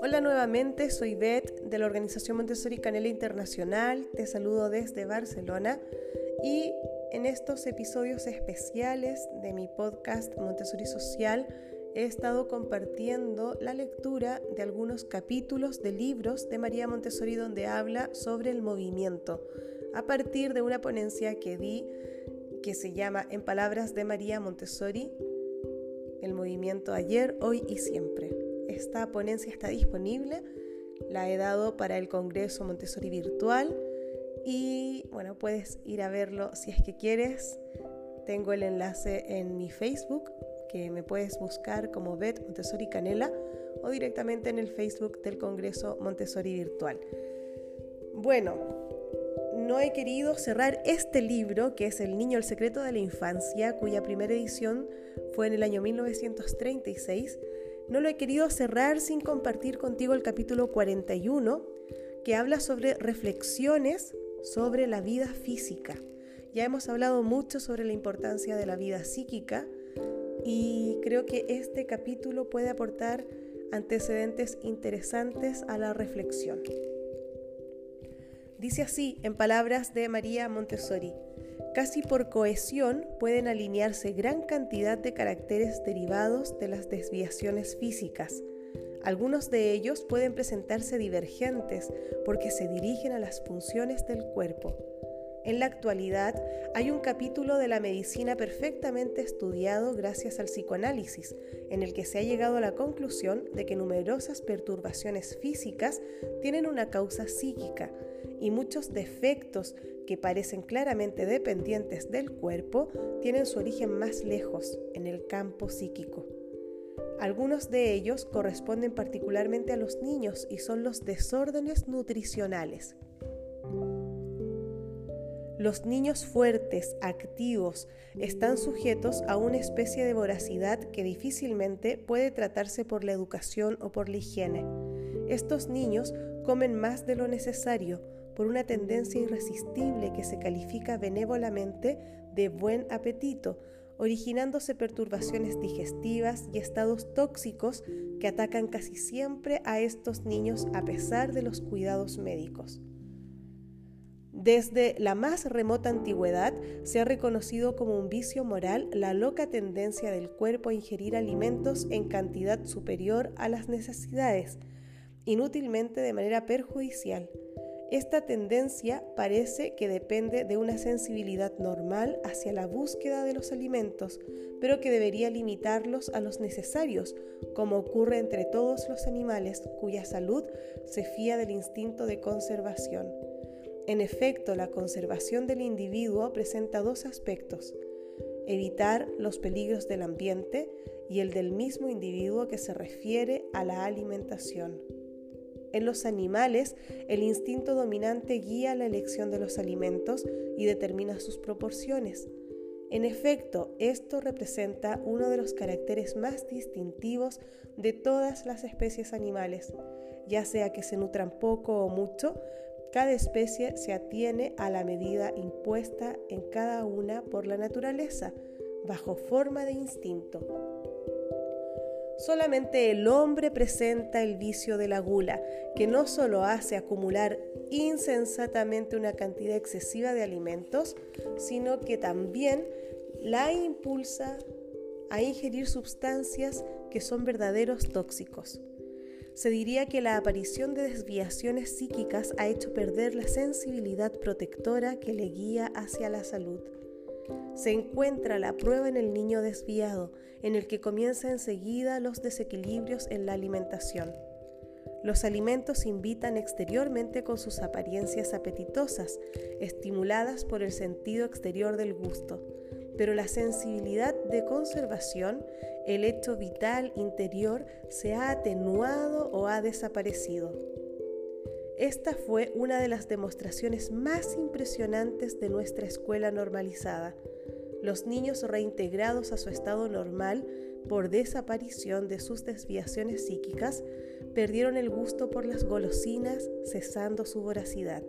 Hola nuevamente, soy Beth de la organización Montessori Canela Internacional. Te saludo desde Barcelona y en estos episodios especiales de mi podcast Montessori Social he estado compartiendo la lectura de algunos capítulos de libros de María Montessori donde habla sobre el movimiento a partir de una ponencia que di que se llama En palabras de María Montessori, el movimiento ayer, hoy y siempre. Esta ponencia está disponible, la he dado para el Congreso Montessori Virtual y bueno, puedes ir a verlo si es que quieres. Tengo el enlace en mi Facebook, que me puedes buscar como Bet Montessori Canela o directamente en el Facebook del Congreso Montessori Virtual. Bueno, no he querido cerrar este libro, que es El Niño, el Secreto de la Infancia, cuya primera edición fue en el año 1936. No lo he querido cerrar sin compartir contigo el capítulo 41, que habla sobre reflexiones sobre la vida física. Ya hemos hablado mucho sobre la importancia de la vida psíquica y creo que este capítulo puede aportar antecedentes interesantes a la reflexión. Dice así, en palabras de María Montessori, casi por cohesión pueden alinearse gran cantidad de caracteres derivados de las desviaciones físicas. Algunos de ellos pueden presentarse divergentes porque se dirigen a las funciones del cuerpo. En la actualidad hay un capítulo de la medicina perfectamente estudiado gracias al psicoanálisis, en el que se ha llegado a la conclusión de que numerosas perturbaciones físicas tienen una causa psíquica y muchos defectos que parecen claramente dependientes del cuerpo tienen su origen más lejos, en el campo psíquico. Algunos de ellos corresponden particularmente a los niños y son los desórdenes nutricionales, los niños fuertes, activos, están sujetos a una especie de voracidad que difícilmente puede tratarse por la educación o por la higiene. Estos niños comen más de lo necesario por una tendencia irresistible que se califica benévolamente de buen apetito, originándose perturbaciones digestivas y estados tóxicos que atacan casi siempre a estos niños a pesar de los cuidados médicos. Desde la más remota antigüedad se ha reconocido como un vicio moral la loca tendencia del cuerpo a ingerir alimentos en cantidad superior a las necesidades, inútilmente de manera perjudicial. Esta tendencia parece que depende de una sensibilidad normal hacia la búsqueda de los alimentos, pero que debería limitarlos a los necesarios, como ocurre entre todos los animales cuya salud se fía del instinto de conservación. En efecto, la conservación del individuo presenta dos aspectos, evitar los peligros del ambiente y el del mismo individuo que se refiere a la alimentación. En los animales, el instinto dominante guía la elección de los alimentos y determina sus proporciones. En efecto, esto representa uno de los caracteres más distintivos de todas las especies animales, ya sea que se nutran poco o mucho, cada especie se atiene a la medida impuesta en cada una por la naturaleza, bajo forma de instinto. Solamente el hombre presenta el vicio de la gula, que no solo hace acumular insensatamente una cantidad excesiva de alimentos, sino que también la impulsa a ingerir sustancias que son verdaderos tóxicos se diría que la aparición de desviaciones psíquicas ha hecho perder la sensibilidad protectora que le guía hacia la salud. Se encuentra la prueba en el niño desviado, en el que comienza enseguida los desequilibrios en la alimentación. Los alimentos invitan exteriormente con sus apariencias apetitosas, estimuladas por el sentido exterior del gusto, pero la sensibilidad de conservación, el hecho vital interior, se ha atenuado o ha desaparecido. Esta fue una de las demostraciones más impresionantes de nuestra escuela normalizada. Los niños reintegrados a su estado normal por desaparición de sus desviaciones psíquicas perdieron el gusto por las golosinas, cesando su voracidad.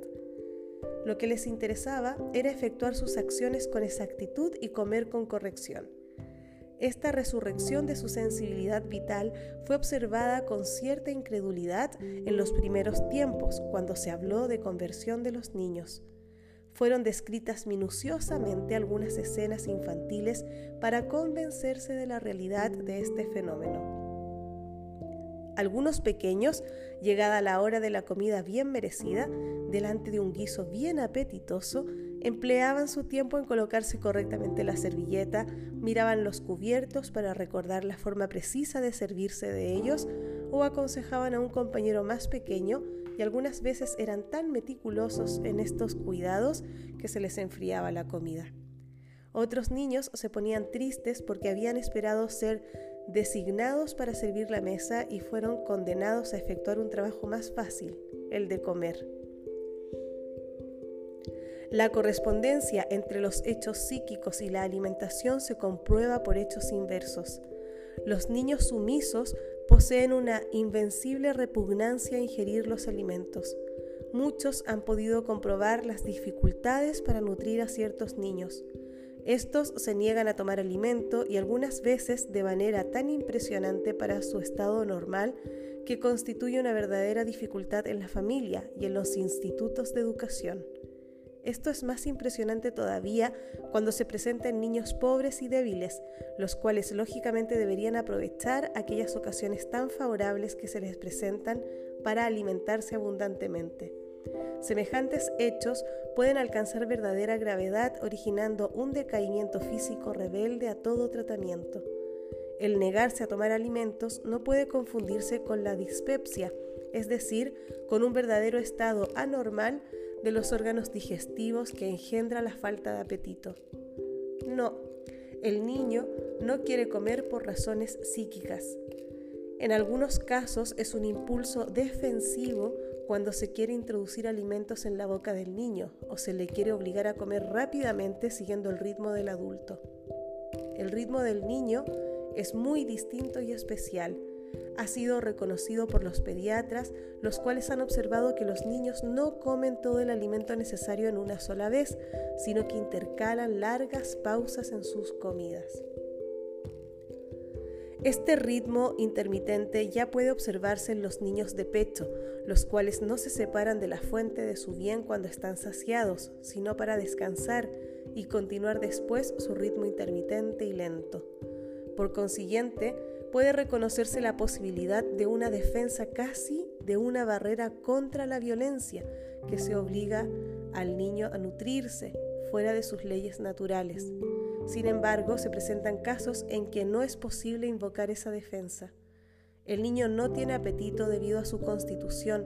Lo que les interesaba era efectuar sus acciones con exactitud y comer con corrección. esta resurrección de su sensibilidad vital fue observada con cierta incredulidad en los primeros tiempos, cuando se habló de conversión de los niños. Fueron descritas minuciosamente algunas escenas infantiles para convencerse de la realidad de este fenómeno. Algunos pequeños, llegada la hora de la comida bien merecida, delante de un guiso bien apetitoso, empleaban su tiempo en colocarse correctamente la servilleta, miraban los cubiertos para recordar la forma precisa de servirse de ellos o aconsejaban a un compañero más pequeño y algunas veces eran tan meticulosos en estos cuidados que se les enfriaba la comida. Otros niños se ponían tristes porque habían esperado ser designados para servir la mesa y fueron condenados a efectuar un trabajo más fácil, el de comer. La correspondencia entre los hechos psíquicos y la alimentación se comprueba por hechos inversos. Los niños sumisos poseen una invencible repugnancia a ingerir los alimentos. Muchos han podido comprobar las dificultades para nutrir a ciertos niños. Estos se niegan a tomar alimento y algunas veces de manera tan impresionante para su estado normal que constituye una verdadera dificultad en la familia y en los institutos de educación. Esto es más impresionante todavía cuando se presentan niños pobres y débiles, los cuales lógicamente deberían aprovechar aquellas ocasiones tan favorables que se les presentan para alimentarse abundantemente. Semejantes hechos pueden alcanzar verdadera gravedad originando un decaimiento físico rebelde a todo tratamiento. El negarse a tomar alimentos no puede confundirse con la dispepsia, es decir, con un verdadero estado anormal de los órganos digestivos que engendra la falta de apetito. No, el niño no quiere comer por razones psíquicas. En algunos casos es un impulso defensivo cuando se quiere introducir alimentos en la boca del niño o se le quiere obligar a comer rápidamente siguiendo el ritmo del adulto. El ritmo del niño es muy distinto y especial ha sido reconocido por los pediatras, los cuales han observado que los niños no comen todo el alimento necesario en una sola vez, sino que intercalan largas pausas en sus comidas. Este ritmo intermitente ya puede observarse en los niños de pecho, los cuales no se separan de la fuente de su bien cuando están saciados, sino para descansar y continuar después su ritmo intermitente y lento. Por consiguiente, puede reconocerse la posibilidad de una defensa casi de una barrera contra la violencia que se obliga al niño a nutrirse fuera de sus leyes naturales. Sin embargo, se presentan casos en que no es posible invocar esa defensa. El niño no tiene apetito debido a su constitución,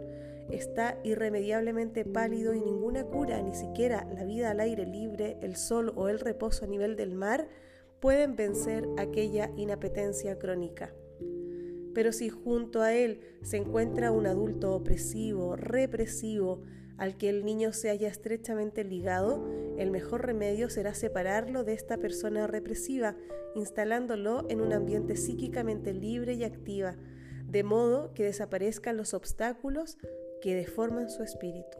está irremediablemente pálido y ninguna cura, ni siquiera la vida al aire libre, el sol o el reposo a nivel del mar, pueden vencer aquella inapetencia crónica. Pero si junto a él se encuentra un adulto opresivo, represivo, al que el niño se haya estrechamente ligado, el mejor remedio será separarlo de esta persona represiva, instalándolo en un ambiente psíquicamente libre y activa, de modo que desaparezcan los obstáculos que deforman su espíritu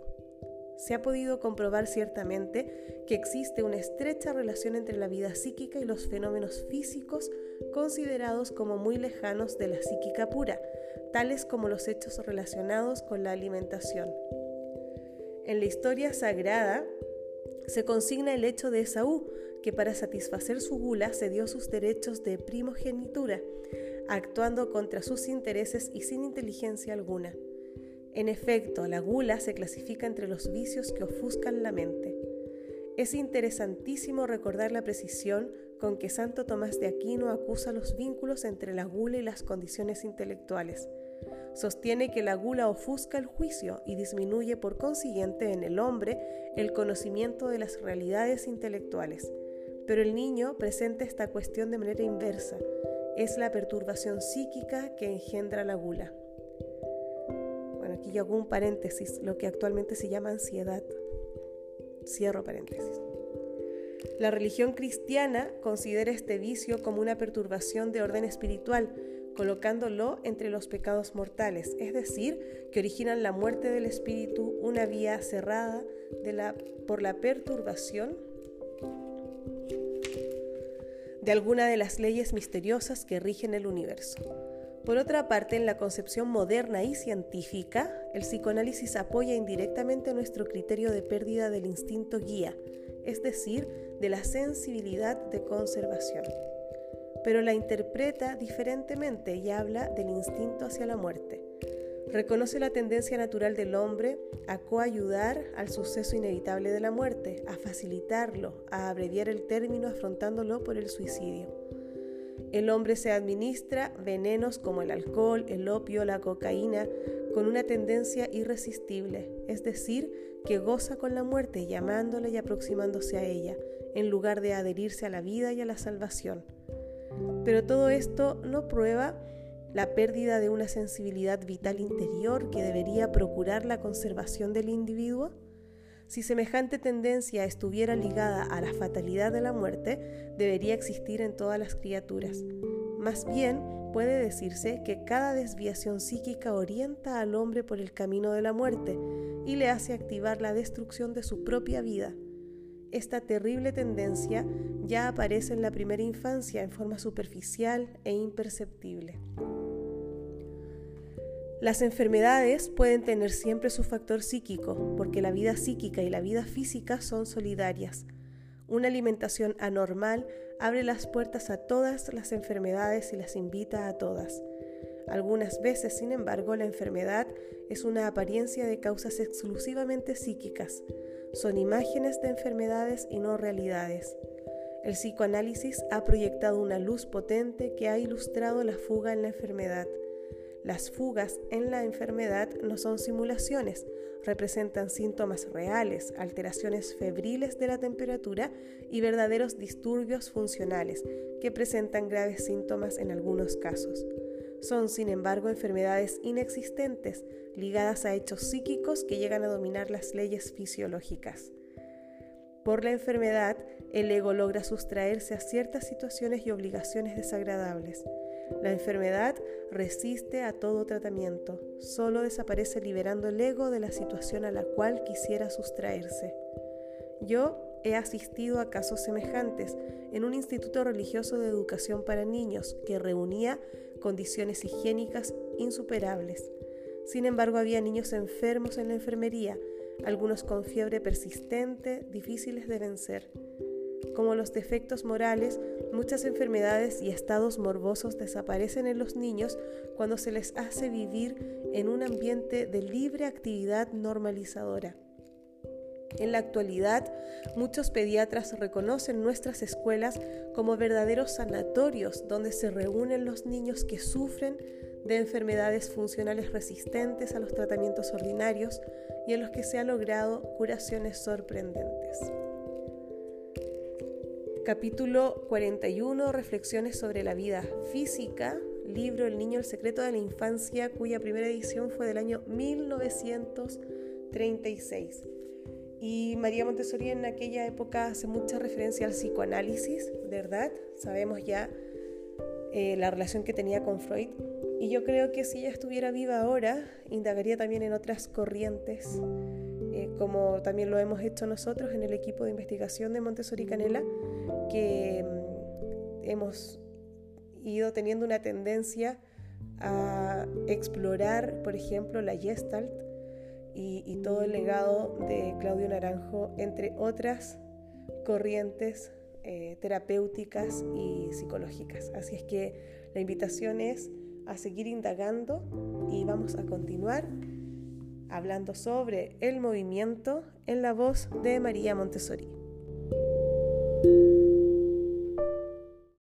se ha podido comprobar ciertamente que existe una estrecha relación entre la vida psíquica y los fenómenos físicos considerados como muy lejanos de la psíquica pura, tales como los hechos relacionados con la alimentación. En la historia sagrada se consigna el hecho de Esaú, que para satisfacer su gula cedió sus derechos de primogenitura, actuando contra sus intereses y sin inteligencia alguna. En efecto, la gula se clasifica entre los vicios que ofuscan la mente. Es interesantísimo recordar la precisión con que Santo Tomás de Aquino acusa los vínculos entre la gula y las condiciones intelectuales. Sostiene que la gula ofusca el juicio y disminuye por consiguiente en el hombre el conocimiento de las realidades intelectuales. Pero el niño presenta esta cuestión de manera inversa. Es la perturbación psíquica que engendra la gula aquí yo hago un paréntesis, lo que actualmente se llama ansiedad. Cierro paréntesis. La religión cristiana considera este vicio como una perturbación de orden espiritual, colocándolo entre los pecados mortales, es decir, que originan la muerte del espíritu, una vía cerrada por la perturbación de alguna de las leyes misteriosas que rigen el universo. Por otra parte, en la concepción moderna y científica, el psicoanálisis apoya indirectamente nuestro criterio de pérdida del instinto guía, es decir, de la sensibilidad de conservación. Pero la interpreta diferentemente y habla del instinto hacia la muerte. Reconoce la tendencia natural del hombre a coayudar al suceso inevitable de la muerte, a facilitarlo, a abreviar el término afrontándolo por el suicidio. El hombre se administra venenos como el alcohol, el opio, la cocaína, con una tendencia irresistible, es decir, que goza con la muerte llamándola y aproximándose a ella, en lugar de adherirse a la vida y a la salvación. Pero todo esto no prueba la pérdida de una sensibilidad vital interior que debería procurar la conservación del individuo? Si semejante tendencia estuviera ligada a la fatalidad de la muerte, debería existir en todas las criaturas. Más bien, puede decirse que cada desviación psíquica orienta al hombre por el camino de la muerte y le hace activar la destrucción de su propia vida. Esta terrible tendencia ya aparece en la primera infancia en forma superficial e imperceptible. Las enfermedades pueden tener siempre su factor psíquico, porque la vida psíquica y la vida física son solidarias. Una alimentación anormal abre las puertas a todas las enfermedades y las invita a todas. Algunas veces, sin embargo, la enfermedad es una apariencia de causas exclusivamente psíquicas. Son imágenes de enfermedades y no realidades. El psicoanálisis ha proyectado una luz potente que ha ilustrado la fuga en la enfermedad. Las fugas en la enfermedad no son simulaciones, representan síntomas reales, alteraciones febriles de la temperatura y verdaderos disturbios funcionales que presentan graves síntomas en algunos casos. Son, sin embargo, enfermedades inexistentes, ligadas a hechos psíquicos que llegan a dominar las leyes fisiológicas. Por la enfermedad, el ego logra sustraerse a ciertas situaciones y obligaciones desagradables. La enfermedad resiste a todo tratamiento, solo desaparece liberando el ego de la situación a la cual quisiera sustraerse. Yo he asistido a casos semejantes en un instituto religioso de educación para niños que reunía condiciones higiénicas insuperables. Sin embargo, había niños enfermos en la enfermería, algunos con fiebre persistente, difíciles de vencer. Como los defectos morales, muchas enfermedades y estados morbosos desaparecen en los niños cuando se les hace vivir en un ambiente de libre actividad normalizadora. En la actualidad, muchos pediatras reconocen nuestras escuelas como verdaderos sanatorios donde se reúnen los niños que sufren de enfermedades funcionales resistentes a los tratamientos ordinarios y en los que se han logrado curaciones sorprendentes. Capítulo 41, Reflexiones sobre la vida física, libro El niño, el secreto de la infancia, cuya primera edición fue del año 1936. Y María Montessori en aquella época hace mucha referencia al psicoanálisis, ¿verdad? Sabemos ya eh, la relación que tenía con Freud. Y yo creo que si ella estuviera viva ahora, indagaría también en otras corrientes, eh, como también lo hemos hecho nosotros en el equipo de investigación de Montessori Canela, que mm, hemos ido teniendo una tendencia a explorar, por ejemplo, la Gestalt y, todo el legado de Claudio Naranjo, entre otras corrientes eh, terapéuticas y psicológicas. Así es que la invitación es a seguir indagando y vamos a continuar hablando sobre el movimiento en la voz de María Montessori.